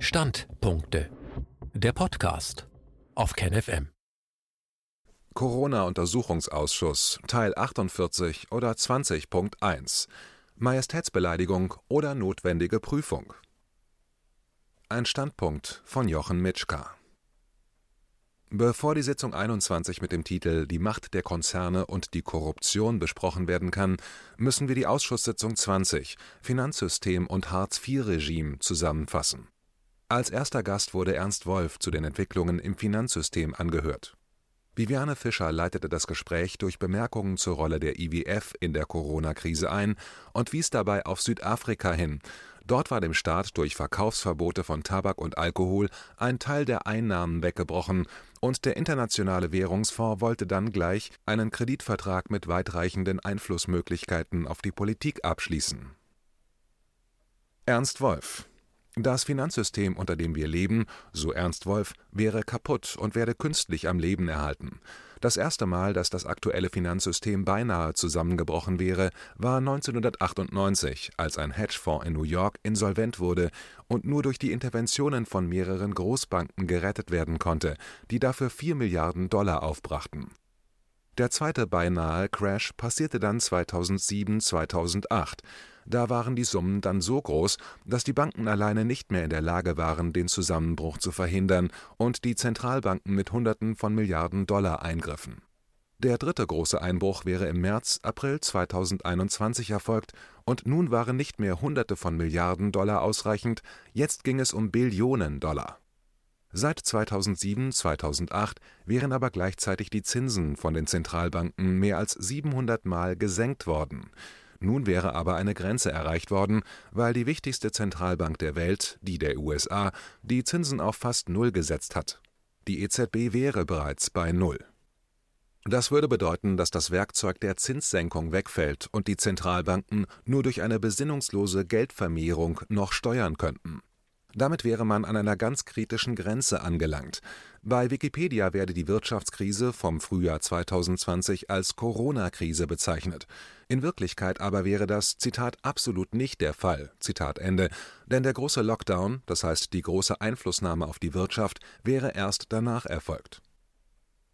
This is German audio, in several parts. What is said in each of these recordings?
Standpunkte. Der Podcast auf KenFM. Corona-Untersuchungsausschuss Teil 48 oder 20.1 Majestätsbeleidigung oder notwendige Prüfung. Ein Standpunkt von Jochen Mitschka. Bevor die Sitzung 21 mit dem Titel Die Macht der Konzerne und die Korruption besprochen werden kann, müssen wir die Ausschusssitzung 20 Finanzsystem und Hartz-IV-Regime zusammenfassen. Als erster Gast wurde Ernst Wolf zu den Entwicklungen im Finanzsystem angehört. Viviane Fischer leitete das Gespräch durch Bemerkungen zur Rolle der IWF in der Corona-Krise ein und wies dabei auf Südafrika hin, Dort war dem Staat durch Verkaufsverbote von Tabak und Alkohol ein Teil der Einnahmen weggebrochen, und der Internationale Währungsfonds wollte dann gleich einen Kreditvertrag mit weitreichenden Einflussmöglichkeiten auf die Politik abschließen. Ernst Wolf das Finanzsystem, unter dem wir leben, so Ernst Wolf, wäre kaputt und werde künstlich am Leben erhalten. Das erste Mal, dass das aktuelle Finanzsystem beinahe zusammengebrochen wäre, war 1998, als ein Hedgefonds in New York insolvent wurde und nur durch die Interventionen von mehreren Großbanken gerettet werden konnte, die dafür 4 Milliarden Dollar aufbrachten. Der zweite beinahe Crash passierte dann 2007/2008 da waren die Summen dann so groß, dass die Banken alleine nicht mehr in der Lage waren, den Zusammenbruch zu verhindern und die Zentralbanken mit Hunderten von Milliarden Dollar eingriffen. Der dritte große Einbruch wäre im März, April 2021 erfolgt und nun waren nicht mehr Hunderte von Milliarden Dollar ausreichend, jetzt ging es um Billionen Dollar. Seit 2007/2008 wären aber gleichzeitig die Zinsen von den Zentralbanken mehr als 700 Mal gesenkt worden nun wäre aber eine Grenze erreicht worden, weil die wichtigste Zentralbank der Welt, die der USA, die Zinsen auf fast Null gesetzt hat. Die EZB wäre bereits bei Null. Das würde bedeuten, dass das Werkzeug der Zinssenkung wegfällt und die Zentralbanken nur durch eine besinnungslose Geldvermehrung noch steuern könnten damit wäre man an einer ganz kritischen Grenze angelangt. Bei Wikipedia werde die Wirtschaftskrise vom Frühjahr 2020 als Corona-Krise bezeichnet. In Wirklichkeit aber wäre das Zitat absolut nicht der Fall. Zitat Ende. Denn der große Lockdown, das heißt die große Einflussnahme auf die Wirtschaft, wäre erst danach erfolgt.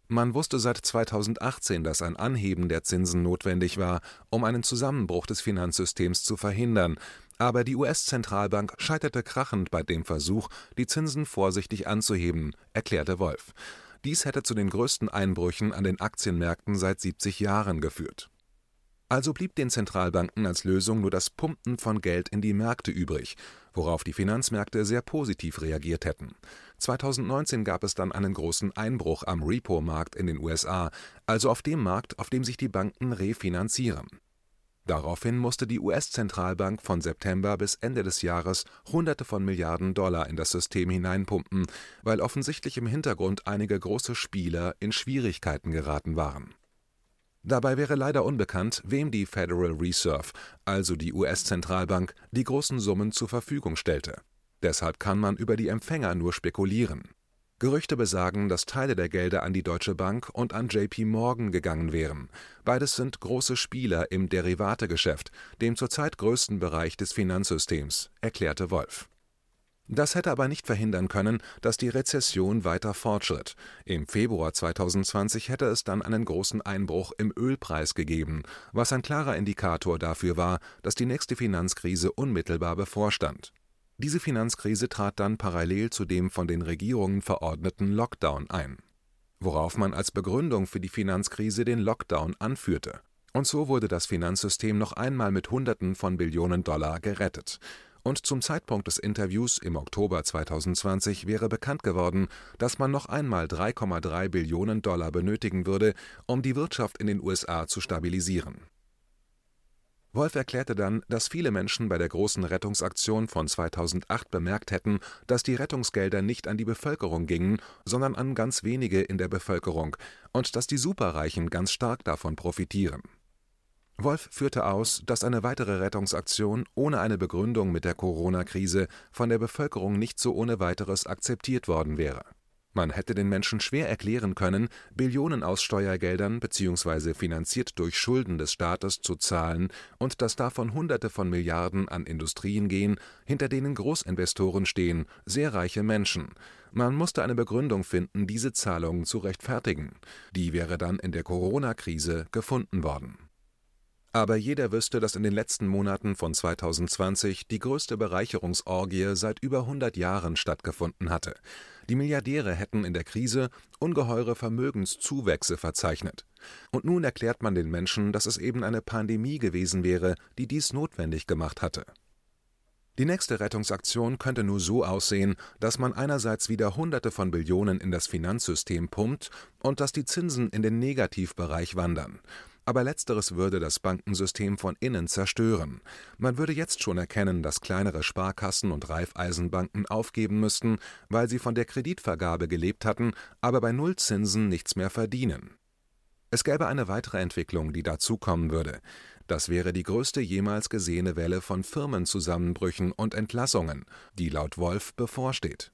Man wusste seit 2018, dass ein Anheben der Zinsen notwendig war, um einen Zusammenbruch des Finanzsystems zu verhindern, aber die US-Zentralbank scheiterte krachend bei dem Versuch, die Zinsen vorsichtig anzuheben, erklärte Wolf. Dies hätte zu den größten Einbrüchen an den Aktienmärkten seit 70 Jahren geführt. Also blieb den Zentralbanken als Lösung nur das Pumpen von Geld in die Märkte übrig, worauf die Finanzmärkte sehr positiv reagiert hätten. 2019 gab es dann einen großen Einbruch am Repo-Markt in den USA, also auf dem Markt, auf dem sich die Banken refinanzieren. Daraufhin musste die US-Zentralbank von September bis Ende des Jahres Hunderte von Milliarden Dollar in das System hineinpumpen, weil offensichtlich im Hintergrund einige große Spieler in Schwierigkeiten geraten waren. Dabei wäre leider unbekannt, wem die Federal Reserve, also die US-Zentralbank, die großen Summen zur Verfügung stellte. Deshalb kann man über die Empfänger nur spekulieren Gerüchte besagen, dass Teile der Gelder an die Deutsche Bank und an JP Morgan gegangen wären. Beides sind große Spieler im Derivategeschäft, dem zurzeit größten Bereich des Finanzsystems, erklärte Wolf. Das hätte aber nicht verhindern können, dass die Rezession weiter fortschritt. Im Februar 2020 hätte es dann einen großen Einbruch im Ölpreis gegeben, was ein klarer Indikator dafür war, dass die nächste Finanzkrise unmittelbar bevorstand diese Finanzkrise trat dann parallel zu dem von den Regierungen verordneten Lockdown ein, worauf man als Begründung für die Finanzkrise den Lockdown anführte. Und so wurde das Finanzsystem noch einmal mit Hunderten von Billionen Dollar gerettet. Und zum Zeitpunkt des Interviews im Oktober 2020 wäre bekannt geworden, dass man noch einmal 3,3 Billionen Dollar benötigen würde, um die Wirtschaft in den USA zu stabilisieren Wolf erklärte dann, dass viele Menschen bei der großen Rettungsaktion von 2008 bemerkt hätten, dass die Rettungsgelder nicht an die Bevölkerung gingen, sondern an ganz wenige in der Bevölkerung und dass die Superreichen ganz stark davon profitieren. Wolf führte aus, dass eine weitere Rettungsaktion ohne eine Begründung mit der Corona-Krise von der Bevölkerung nicht so ohne weiteres akzeptiert worden wäre Man hätte den Menschen schwer erklären können, Billionen aus Steuergeldern bzw. finanziert durch Schulden des Staates zu zahlen und dass davon Hunderte von Milliarden an Industrien gehen, hinter denen Großinvestoren stehen, sehr reiche Menschen. Man musste eine Begründung finden, diese Zahlungen zu rechtfertigen. Die wäre dann in der Corona-Krise gefunden worden. Aber jeder wüsste, dass in den letzten Monaten von 2020 die größte Bereicherungsorgie seit über 100 Jahren stattgefunden hatte. Die Milliardäre hätten in der Krise ungeheure Vermögenszuwächse verzeichnet. Und nun erklärt man den Menschen, dass es eben eine Pandemie gewesen wäre, die dies notwendig gemacht hatte. Die nächste Rettungsaktion könnte nur so aussehen, dass man einerseits wieder Hunderte von Billionen in das Finanzsystem pumpt und dass die Zinsen in den Negativbereich wandern aber letzteres würde das Bankensystem von innen zerstören. Man würde jetzt schon erkennen, dass kleinere Sparkassen und Raiffeisenbanken aufgeben müssten, weil sie von der Kreditvergabe gelebt hatten, aber bei Nullzinsen nichts mehr verdienen. Es gäbe eine weitere Entwicklung, die dazukommen würde. Das wäre die größte jemals gesehene Welle von Firmenzusammenbrüchen und Entlassungen, die laut Wolf bevorsteht.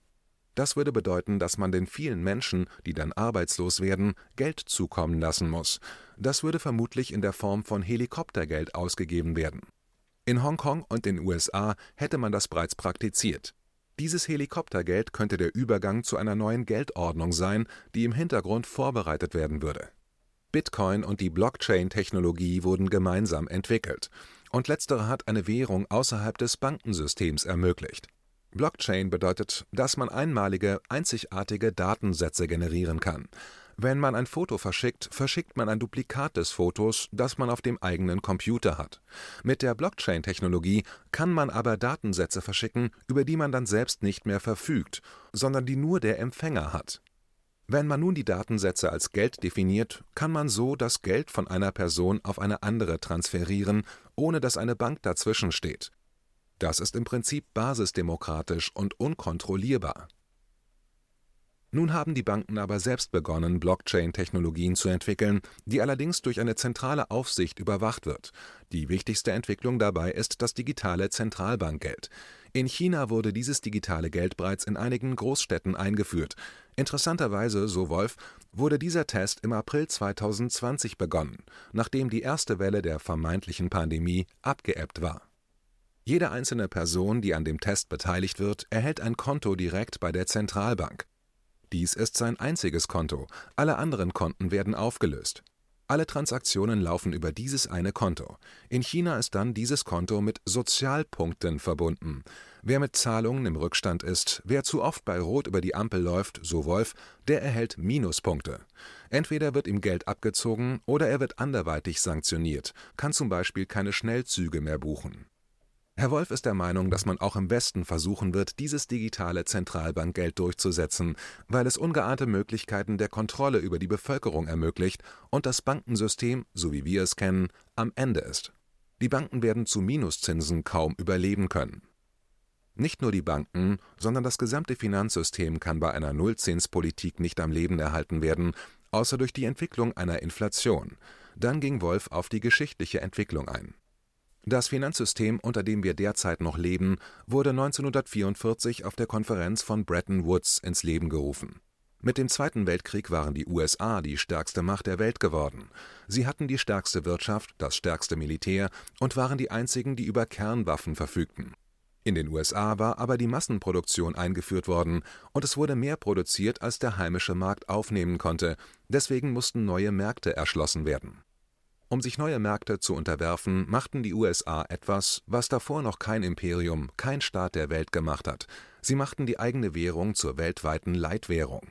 Das würde bedeuten, dass man den vielen Menschen, die dann arbeitslos werden, Geld zukommen lassen muss. Das würde vermutlich in der Form von Helikoptergeld ausgegeben werden. In Hongkong und den USA hätte man das bereits praktiziert. Dieses Helikoptergeld könnte der Übergang zu einer neuen Geldordnung sein, die im Hintergrund vorbereitet werden würde. Bitcoin und die Blockchain-Technologie wurden gemeinsam entwickelt, und letztere hat eine Währung außerhalb des Bankensystems ermöglicht. Blockchain bedeutet, dass man einmalige, einzigartige Datensätze generieren kann. Wenn man ein Foto verschickt, verschickt man ein Duplikat des Fotos, das man auf dem eigenen Computer hat. Mit der Blockchain-Technologie kann man aber Datensätze verschicken, über die man dann selbst nicht mehr verfügt, sondern die nur der Empfänger hat. Wenn man nun die Datensätze als Geld definiert, kann man so das Geld von einer Person auf eine andere transferieren, ohne dass eine Bank dazwischen steht. Das ist im Prinzip basisdemokratisch und unkontrollierbar. Nun haben die Banken aber selbst begonnen, Blockchain-Technologien zu entwickeln, die allerdings durch eine zentrale Aufsicht überwacht wird. Die wichtigste Entwicklung dabei ist das digitale Zentralbankgeld. In China wurde dieses digitale Geld bereits in einigen Großstädten eingeführt. Interessanterweise, so Wolf, wurde dieser Test im April 2020 begonnen, nachdem die erste Welle der vermeintlichen Pandemie abgeebbt war. Jede einzelne Person, die an dem Test beteiligt wird, erhält ein Konto direkt bei der Zentralbank. Dies ist sein einziges Konto, alle anderen Konten werden aufgelöst. Alle Transaktionen laufen über dieses eine Konto. In China ist dann dieses Konto mit Sozialpunkten verbunden. Wer mit Zahlungen im Rückstand ist, wer zu oft bei Rot über die Ampel läuft, so Wolf, der erhält Minuspunkte. Entweder wird ihm Geld abgezogen oder er wird anderweitig sanktioniert, kann zum Beispiel keine Schnellzüge mehr buchen. Herr Wolf ist der Meinung, dass man auch im Westen versuchen wird, dieses digitale Zentralbankgeld durchzusetzen, weil es ungeahnte Möglichkeiten der Kontrolle über die Bevölkerung ermöglicht und das Bankensystem, so wie wir es kennen, am Ende ist. Die Banken werden zu Minuszinsen kaum überleben können. Nicht nur die Banken, sondern das gesamte Finanzsystem kann bei einer Nullzinspolitik nicht am Leben erhalten werden, außer durch die Entwicklung einer Inflation. Dann ging Wolf auf die geschichtliche Entwicklung ein. Das Finanzsystem, unter dem wir derzeit noch leben, wurde 1944 auf der Konferenz von Bretton Woods ins Leben gerufen. Mit dem Zweiten Weltkrieg waren die USA die stärkste Macht der Welt geworden. Sie hatten die stärkste Wirtschaft, das stärkste Militär und waren die einzigen, die über Kernwaffen verfügten. In den USA war aber die Massenproduktion eingeführt worden und es wurde mehr produziert, als der heimische Markt aufnehmen konnte, deswegen mussten neue Märkte erschlossen werden um sich neue Märkte zu unterwerfen, machten die USA etwas, was davor noch kein Imperium, kein Staat der Welt gemacht hat: Sie machten die eigene Währung zur weltweiten Leitwährung.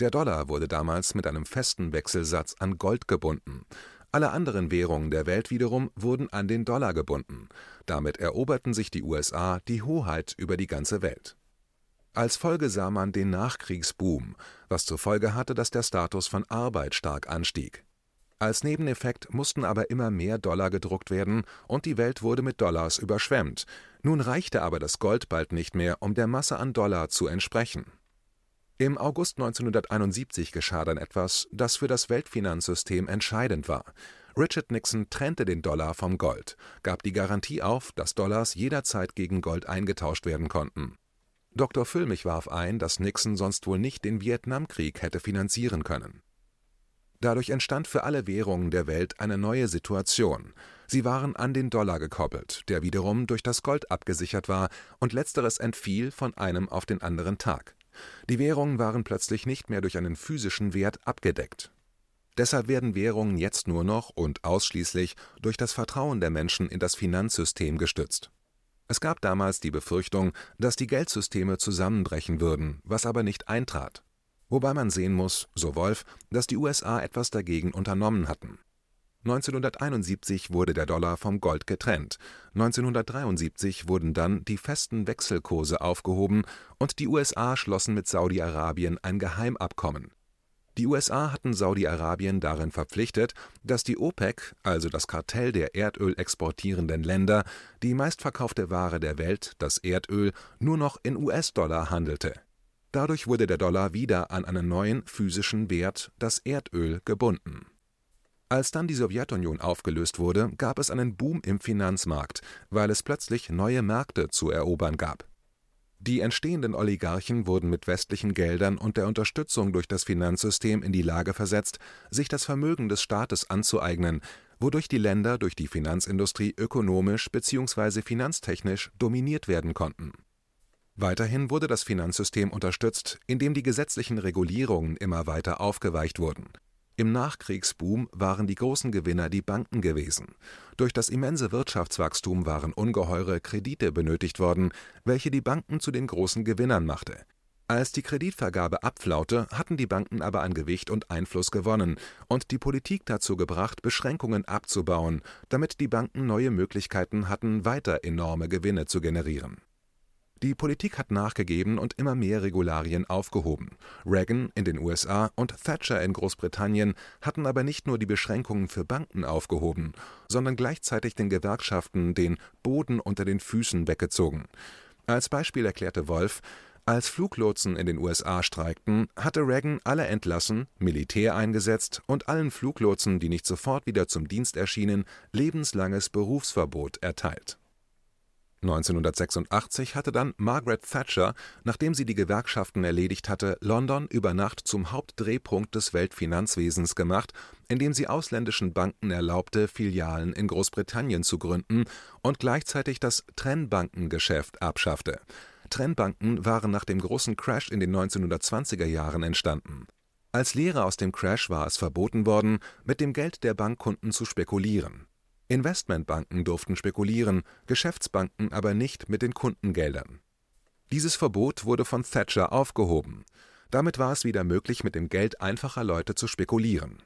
Der Dollar wurde damals mit einem festen Wechselsatz an Gold gebunden. Alle anderen Währungen der Welt wiederum wurden an den Dollar gebunden. Damit eroberten sich die USA die Hoheit über die ganze Welt. Als Folge sah man den Nachkriegsboom, was zur Folge hatte, dass der Status von Arbeit stark anstieg als Nebeneffekt mussten aber immer mehr Dollar gedruckt werden und die Welt wurde mit Dollars überschwemmt. Nun reichte aber das Gold bald nicht mehr, um der Masse an Dollar zu entsprechen. Im August 1971 geschah dann etwas, das für das Weltfinanzsystem entscheidend war. Richard Nixon trennte den Dollar vom Gold, gab die Garantie auf, dass Dollars jederzeit gegen Gold eingetauscht werden konnten. Dr. Füllmich warf ein, dass Nixon sonst wohl nicht den Vietnamkrieg hätte finanzieren können. Dadurch entstand für alle Währungen der Welt eine neue Situation. Sie waren an den Dollar gekoppelt, der wiederum durch das Gold abgesichert war, und letzteres entfiel von einem auf den anderen Tag. Die Währungen waren plötzlich nicht mehr durch einen physischen Wert abgedeckt. Deshalb werden Währungen jetzt nur noch und ausschließlich durch das Vertrauen der Menschen in das Finanzsystem gestützt. Es gab damals die Befürchtung, dass die Geldsysteme zusammenbrechen würden, was aber nicht eintrat. Wobei man sehen muss, so Wolf, dass die USA etwas dagegen unternommen hatten. 1971 wurde der Dollar vom Gold getrennt, 1973 wurden dann die festen Wechselkurse aufgehoben und die USA schlossen mit Saudi-Arabien ein Geheimabkommen. Die USA hatten Saudi-Arabien darin verpflichtet, dass die OPEC, also das Kartell der Erdöl exportierenden Länder, die meistverkaufte Ware der Welt, das Erdöl, nur noch in US-Dollar handelte. Dadurch wurde der Dollar wieder an einen neuen physischen Wert, das Erdöl, gebunden als dann die Sowjetunion aufgelöst wurde, gab es einen Boom im Finanzmarkt, weil es plötzlich neue Märkte zu erobern gab. Die entstehenden Oligarchen wurden mit westlichen Geldern und der Unterstützung durch das Finanzsystem in die Lage versetzt, sich das Vermögen des Staates anzueignen, wodurch die Länder durch die Finanzindustrie ökonomisch bzw. finanztechnisch dominiert werden konnten. Weiterhin wurde das Finanzsystem unterstützt, indem die gesetzlichen Regulierungen immer weiter aufgeweicht wurden im Nachkriegsboom waren die großen Gewinner die Banken gewesen. Durch das immense Wirtschaftswachstum waren ungeheure Kredite benötigt worden, welche die Banken zu den großen Gewinnern machte. Als die Kreditvergabe abflaute, hatten die Banken aber an Gewicht und Einfluss gewonnen und die Politik dazu gebracht, Beschränkungen abzubauen, damit die Banken neue Möglichkeiten hatten, weiter enorme Gewinne zu generieren die Politik hat nachgegeben und immer mehr Regularien aufgehoben. Reagan in den USA und Thatcher in Großbritannien hatten aber nicht nur die Beschränkungen für Banken aufgehoben, sondern gleichzeitig den Gewerkschaften den Boden unter den Füßen weggezogen. Als Beispiel erklärte Wolf, als Fluglotsen in den USA streikten, hatte Reagan alle entlassen, Militär eingesetzt und allen Fluglotsen, die nicht sofort wieder zum Dienst erschienen, lebenslanges Berufsverbot erteilt 1986 hatte dann Margaret Thatcher, nachdem sie die Gewerkschaften erledigt hatte, London über Nacht zum Hauptdrehpunkt des Weltfinanzwesens gemacht, indem sie ausländischen Banken erlaubte, Filialen in Großbritannien zu gründen und gleichzeitig das Trennbankengeschäft abschaffte. Trennbanken waren nach dem großen Crash in den 1920er Jahren entstanden. Als Lehre aus dem Crash war es verboten worden, mit dem Geld der Bankkunden zu spekulieren Investmentbanken durften spekulieren, Geschäftsbanken aber nicht mit den Kundengeldern. Dieses Verbot wurde von Thatcher aufgehoben. Damit war es wieder möglich, mit dem Geld einfacher Leute zu spekulieren.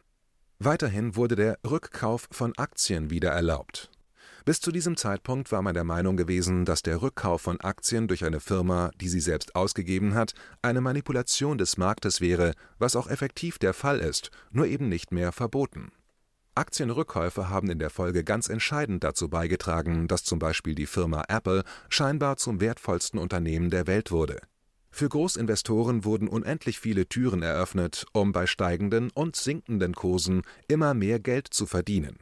Weiterhin wurde der Rückkauf von Aktien wieder erlaubt. Bis zu diesem Zeitpunkt war man der Meinung gewesen, dass der Rückkauf von Aktien durch eine Firma, die sie selbst ausgegeben hat, eine Manipulation des Marktes wäre, was auch effektiv der Fall ist, nur eben nicht mehr verboten Aktienrückkäufe haben in der Folge ganz entscheidend dazu beigetragen, dass zum Beispiel die Firma Apple scheinbar zum wertvollsten Unternehmen der Welt wurde. Für Großinvestoren wurden unendlich viele Türen eröffnet, um bei steigenden und sinkenden Kursen immer mehr Geld zu verdienen.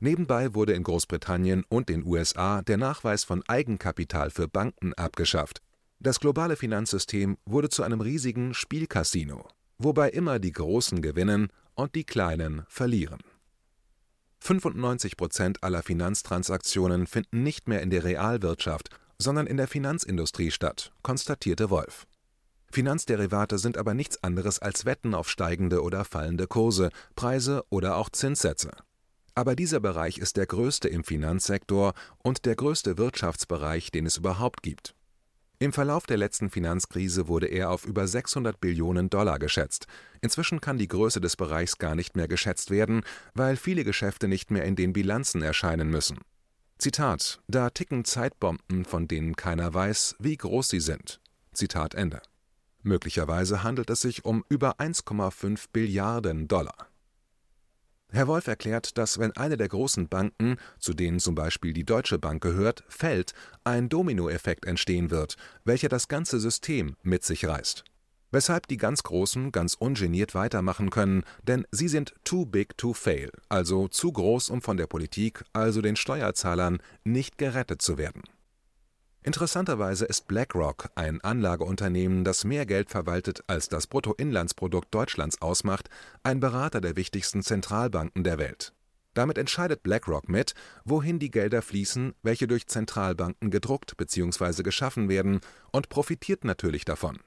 Nebenbei wurde in Großbritannien und den USA der Nachweis von Eigenkapital für Banken abgeschafft. Das globale Finanzsystem wurde zu einem riesigen Spielcasino, wobei immer die Großen gewinnen und die Kleinen verlieren 95 Prozent aller Finanztransaktionen finden nicht mehr in der Realwirtschaft, sondern in der Finanzindustrie statt, konstatierte Wolf. Finanzderivate sind aber nichts anderes als Wetten auf steigende oder fallende Kurse, Preise oder auch Zinssätze. Aber dieser Bereich ist der größte im Finanzsektor und der größte Wirtschaftsbereich, den es überhaupt gibt im Verlauf der letzten Finanzkrise wurde er auf über 600 Billionen Dollar geschätzt. Inzwischen kann die Größe des Bereichs gar nicht mehr geschätzt werden, weil viele Geschäfte nicht mehr in den Bilanzen erscheinen müssen. Zitat: Da ticken Zeitbomben, von denen keiner weiß, wie groß sie sind. Zitat Ende. Möglicherweise handelt es sich um über 1,5 Billiarden Dollar Herr Wolf erklärt, dass wenn eine der großen Banken, zu denen zum Beispiel die Deutsche Bank gehört, fällt, ein Dominoeffekt entstehen wird, welcher das ganze System mit sich reißt. Weshalb die ganz Großen ganz ungeniert weitermachen können, denn sie sind too big to fail, also zu groß, um von der Politik, also den Steuerzahlern, nicht gerettet zu werden Interessanterweise ist BlackRock, ein Anlageunternehmen, das mehr Geld verwaltet als das Bruttoinlandsprodukt Deutschlands ausmacht, ein Berater der wichtigsten Zentralbanken der Welt. Damit entscheidet BlackRock mit, wohin die Gelder fließen, welche durch Zentralbanken gedruckt bzw. geschaffen werden, und profitiert natürlich davon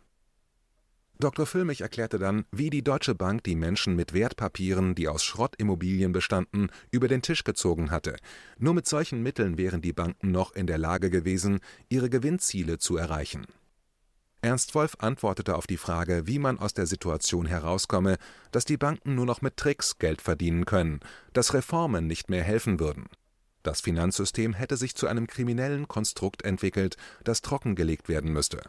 Dr. Füllmich erklärte dann, wie die Deutsche Bank die Menschen mit Wertpapieren, die aus Schrottimmobilien bestanden, über den Tisch gezogen hatte. Nur mit solchen Mitteln wären die Banken noch in der Lage gewesen, ihre Gewinnziele zu erreichen. Ernst Wolf antwortete auf die Frage, wie man aus der Situation herauskomme, dass die Banken nur noch mit Tricks Geld verdienen können, dass Reformen nicht mehr helfen würden. Das Finanzsystem hätte sich zu einem kriminellen Konstrukt entwickelt, das trockengelegt werden müsste.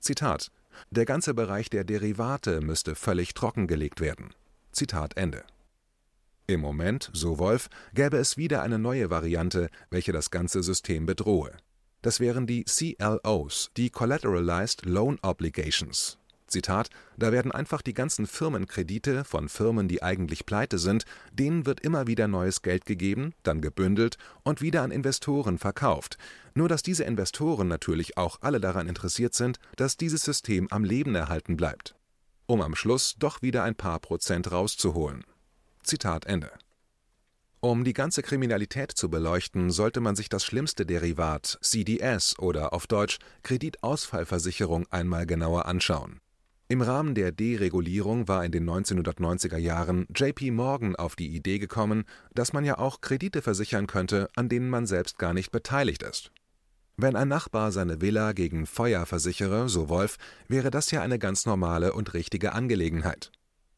Zitat der ganze Bereich der Derivate müsste völlig trockengelegt werden. Zitat Ende. Im Moment, so Wolf, gäbe es wieder eine neue Variante, welche das ganze System bedrohe. Das wären die CLOs, die Collateralized Loan Obligations Zitat: Da werden einfach die ganzen Firmenkredite von Firmen, die eigentlich pleite sind, denen wird immer wieder neues Geld gegeben, dann gebündelt und wieder an Investoren verkauft. Nur dass diese Investoren natürlich auch alle daran interessiert sind, dass dieses System am Leben erhalten bleibt. Um am Schluss doch wieder ein paar Prozent rauszuholen. Zitat Ende. Um die ganze Kriminalität zu beleuchten, sollte man sich das schlimmste Derivat CDS oder auf Deutsch Kreditausfallversicherung einmal genauer anschauen im Rahmen der Deregulierung war in den 1990er Jahren JP Morgan auf die Idee gekommen, dass man ja auch Kredite versichern könnte, an denen man selbst gar nicht beteiligt ist. Wenn ein Nachbar seine Villa gegen Feuer versichere, so Wolf, wäre das ja eine ganz normale und richtige Angelegenheit.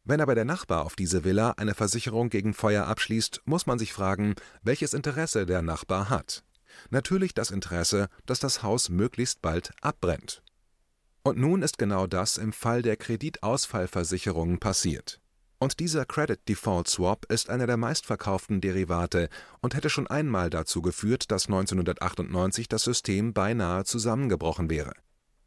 Wenn aber der Nachbar auf diese Villa eine Versicherung gegen Feuer abschließt, muss man sich fragen, welches Interesse der Nachbar hat. Natürlich das Interesse, dass das Haus möglichst bald abbrennt. Und nun ist genau das im Fall der Kreditausfallversicherungen passiert. Und dieser Credit Default Swap ist einer der meistverkauften Derivate und hätte schon einmal dazu geführt, dass 1998 das System beinahe zusammengebrochen wäre.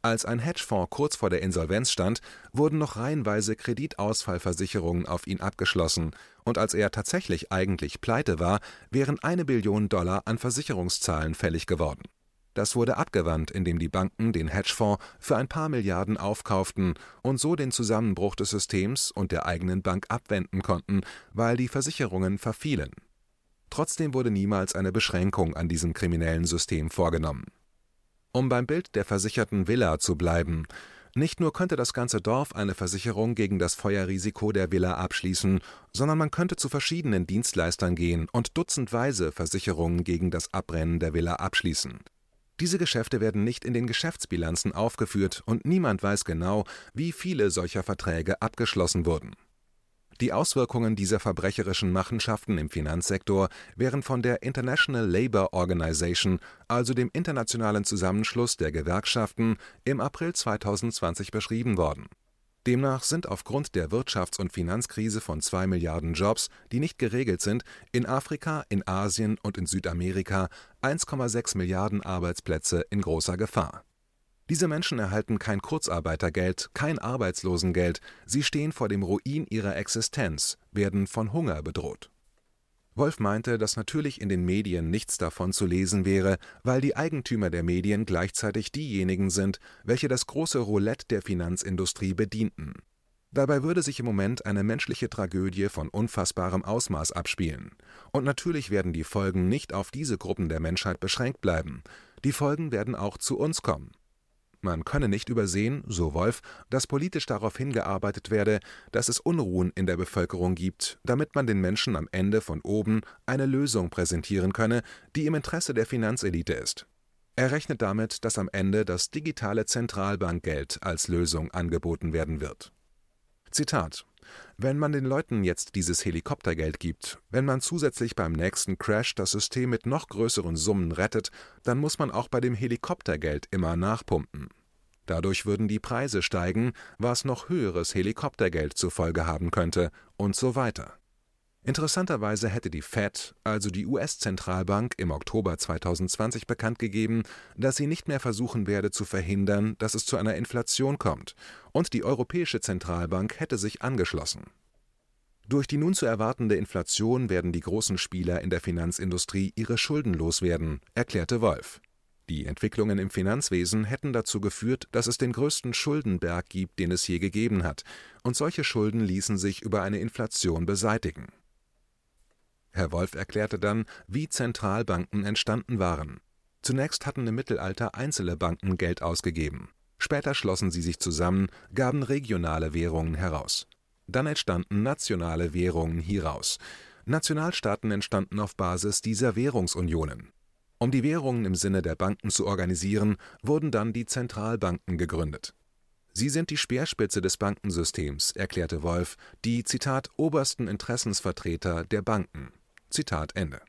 Als ein Hedgefonds kurz vor der Insolvenz stand, wurden noch reihenweise Kreditausfallversicherungen auf ihn abgeschlossen, und als er tatsächlich eigentlich pleite war, wären eine Billion Dollar an Versicherungszahlen fällig geworden das wurde abgewandt, indem die Banken den Hedgefonds für ein paar Milliarden aufkauften und so den Zusammenbruch des Systems und der eigenen Bank abwenden konnten, weil die Versicherungen verfielen. Trotzdem wurde niemals eine Beschränkung an diesem kriminellen System vorgenommen. Um beim Bild der versicherten Villa zu bleiben, nicht nur könnte das ganze Dorf eine Versicherung gegen das Feuerrisiko der Villa abschließen, sondern man könnte zu verschiedenen Dienstleistern gehen und dutzendweise Versicherungen gegen das Abbrennen der Villa abschließen diese Geschäfte werden nicht in den Geschäftsbilanzen aufgeführt und niemand weiß genau, wie viele solcher Verträge abgeschlossen wurden. Die Auswirkungen dieser verbrecherischen Machenschaften im Finanzsektor wären von der International Labour Organization, also dem internationalen Zusammenschluss der Gewerkschaften, im April 2020 beschrieben worden Demnach sind aufgrund der Wirtschafts und Finanzkrise von zwei Milliarden Jobs, die nicht geregelt sind, in Afrika, in Asien und in Südamerika 1,6 Milliarden Arbeitsplätze in großer Gefahr. Diese Menschen erhalten kein Kurzarbeitergeld, kein Arbeitslosengeld, sie stehen vor dem Ruin ihrer Existenz, werden von Hunger bedroht Wolf meinte, dass natürlich in den Medien nichts davon zu lesen wäre, weil die Eigentümer der Medien gleichzeitig diejenigen sind, welche das große Roulette der Finanzindustrie bedienten. Dabei würde sich im Moment eine menschliche Tragödie von unfassbarem Ausmaß abspielen. Und natürlich werden die Folgen nicht auf diese Gruppen der Menschheit beschränkt bleiben. Die Folgen werden auch zu uns kommen. Man könne nicht übersehen, so Wolf, dass politisch darauf hingearbeitet werde, dass es Unruhen in der Bevölkerung gibt, damit man den Menschen am Ende von oben eine Lösung präsentieren könne, die im Interesse der Finanzelite ist. Er rechnet damit, dass am Ende das digitale Zentralbankgeld als Lösung angeboten werden wird. Zitat wenn man den Leuten jetzt dieses Helikoptergeld gibt, wenn man zusätzlich beim nächsten Crash das System mit noch größeren Summen rettet, dann muss man auch bei dem Helikoptergeld immer nachpumpen. Dadurch würden die Preise steigen, was noch höheres Helikoptergeld zur Folge haben könnte, und so weiter Interessanterweise hätte die Fed, also die US-Zentralbank, im Oktober 2020 bekannt gegeben, dass sie nicht mehr versuchen werde zu verhindern, dass es zu einer Inflation kommt, und die Europäische Zentralbank hätte sich angeschlossen. Durch die nun zu erwartende Inflation werden die großen Spieler in der Finanzindustrie ihre Schulden loswerden, erklärte Wolf Die Entwicklungen im Finanzwesen hätten dazu geführt, dass es den größten Schuldenberg gibt, den es je gegeben hat, und solche Schulden ließen sich über eine Inflation beseitigen. Herr Wolf erklärte dann, wie Zentralbanken entstanden waren. Zunächst hatten im Mittelalter einzelne Banken Geld ausgegeben. Später schlossen sie sich zusammen, gaben regionale Währungen heraus. Dann entstanden nationale Währungen hieraus. Nationalstaaten entstanden auf Basis dieser Währungsunionen. Um die Währungen im Sinne der Banken zu organisieren, wurden dann die Zentralbanken gegründet. Sie sind die Speerspitze des Bankensystems, erklärte Wolf, die Zitat obersten Interessensvertreter der Banken. Zitat Ende.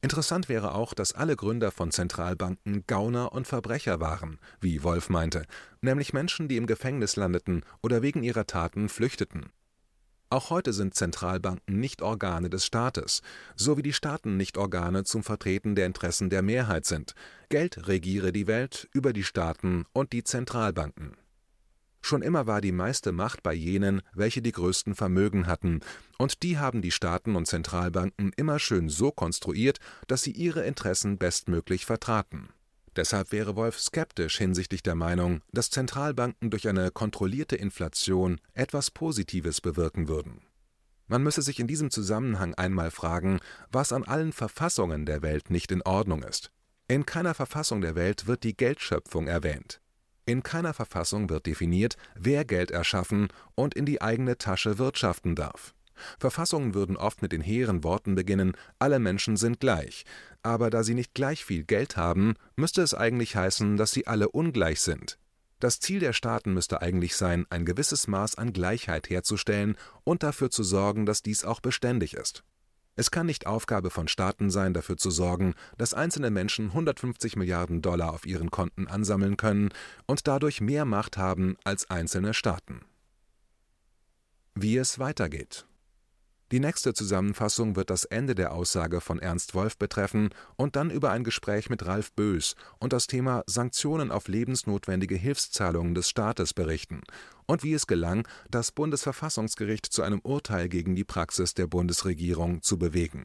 Interessant wäre auch, dass alle Gründer von Zentralbanken Gauner und Verbrecher waren, wie Wolf meinte, nämlich Menschen, die im Gefängnis landeten oder wegen ihrer Taten flüchteten. Auch heute sind Zentralbanken nicht Organe des Staates, so wie die Staaten nicht Organe zum Vertreten der Interessen der Mehrheit sind. Geld regiere die Welt über die Staaten und die Zentralbanken. Schon immer war die meiste Macht bei jenen, welche die größten Vermögen hatten, und die haben die Staaten und Zentralbanken immer schön so konstruiert, dass sie ihre Interessen bestmöglich vertraten. Deshalb wäre Wolf skeptisch hinsichtlich der Meinung, dass Zentralbanken durch eine kontrollierte Inflation etwas Positives bewirken würden. Man müsse sich in diesem Zusammenhang einmal fragen, was an allen Verfassungen der Welt nicht in Ordnung ist. In keiner Verfassung der Welt wird die Geldschöpfung erwähnt. In keiner Verfassung wird definiert, wer Geld erschaffen und in die eigene Tasche wirtschaften darf. Verfassungen würden oft mit den hehren Worten beginnen, alle Menschen sind gleich, aber da sie nicht gleich viel Geld haben, müsste es eigentlich heißen, dass sie alle ungleich sind. Das Ziel der Staaten müsste eigentlich sein, ein gewisses Maß an Gleichheit herzustellen und dafür zu sorgen, dass dies auch beständig ist. Es kann nicht Aufgabe von Staaten sein, dafür zu sorgen, dass einzelne Menschen 150 Milliarden Dollar auf ihren Konten ansammeln können und dadurch mehr Macht haben als einzelne Staaten. Wie es weitergeht. Die nächste Zusammenfassung wird das Ende der Aussage von Ernst Wolf betreffen und dann über ein Gespräch mit Ralf Bös und das Thema Sanktionen auf lebensnotwendige Hilfszahlungen des Staates berichten und wie es gelang, das Bundesverfassungsgericht zu einem Urteil gegen die Praxis der Bundesregierung zu bewegen.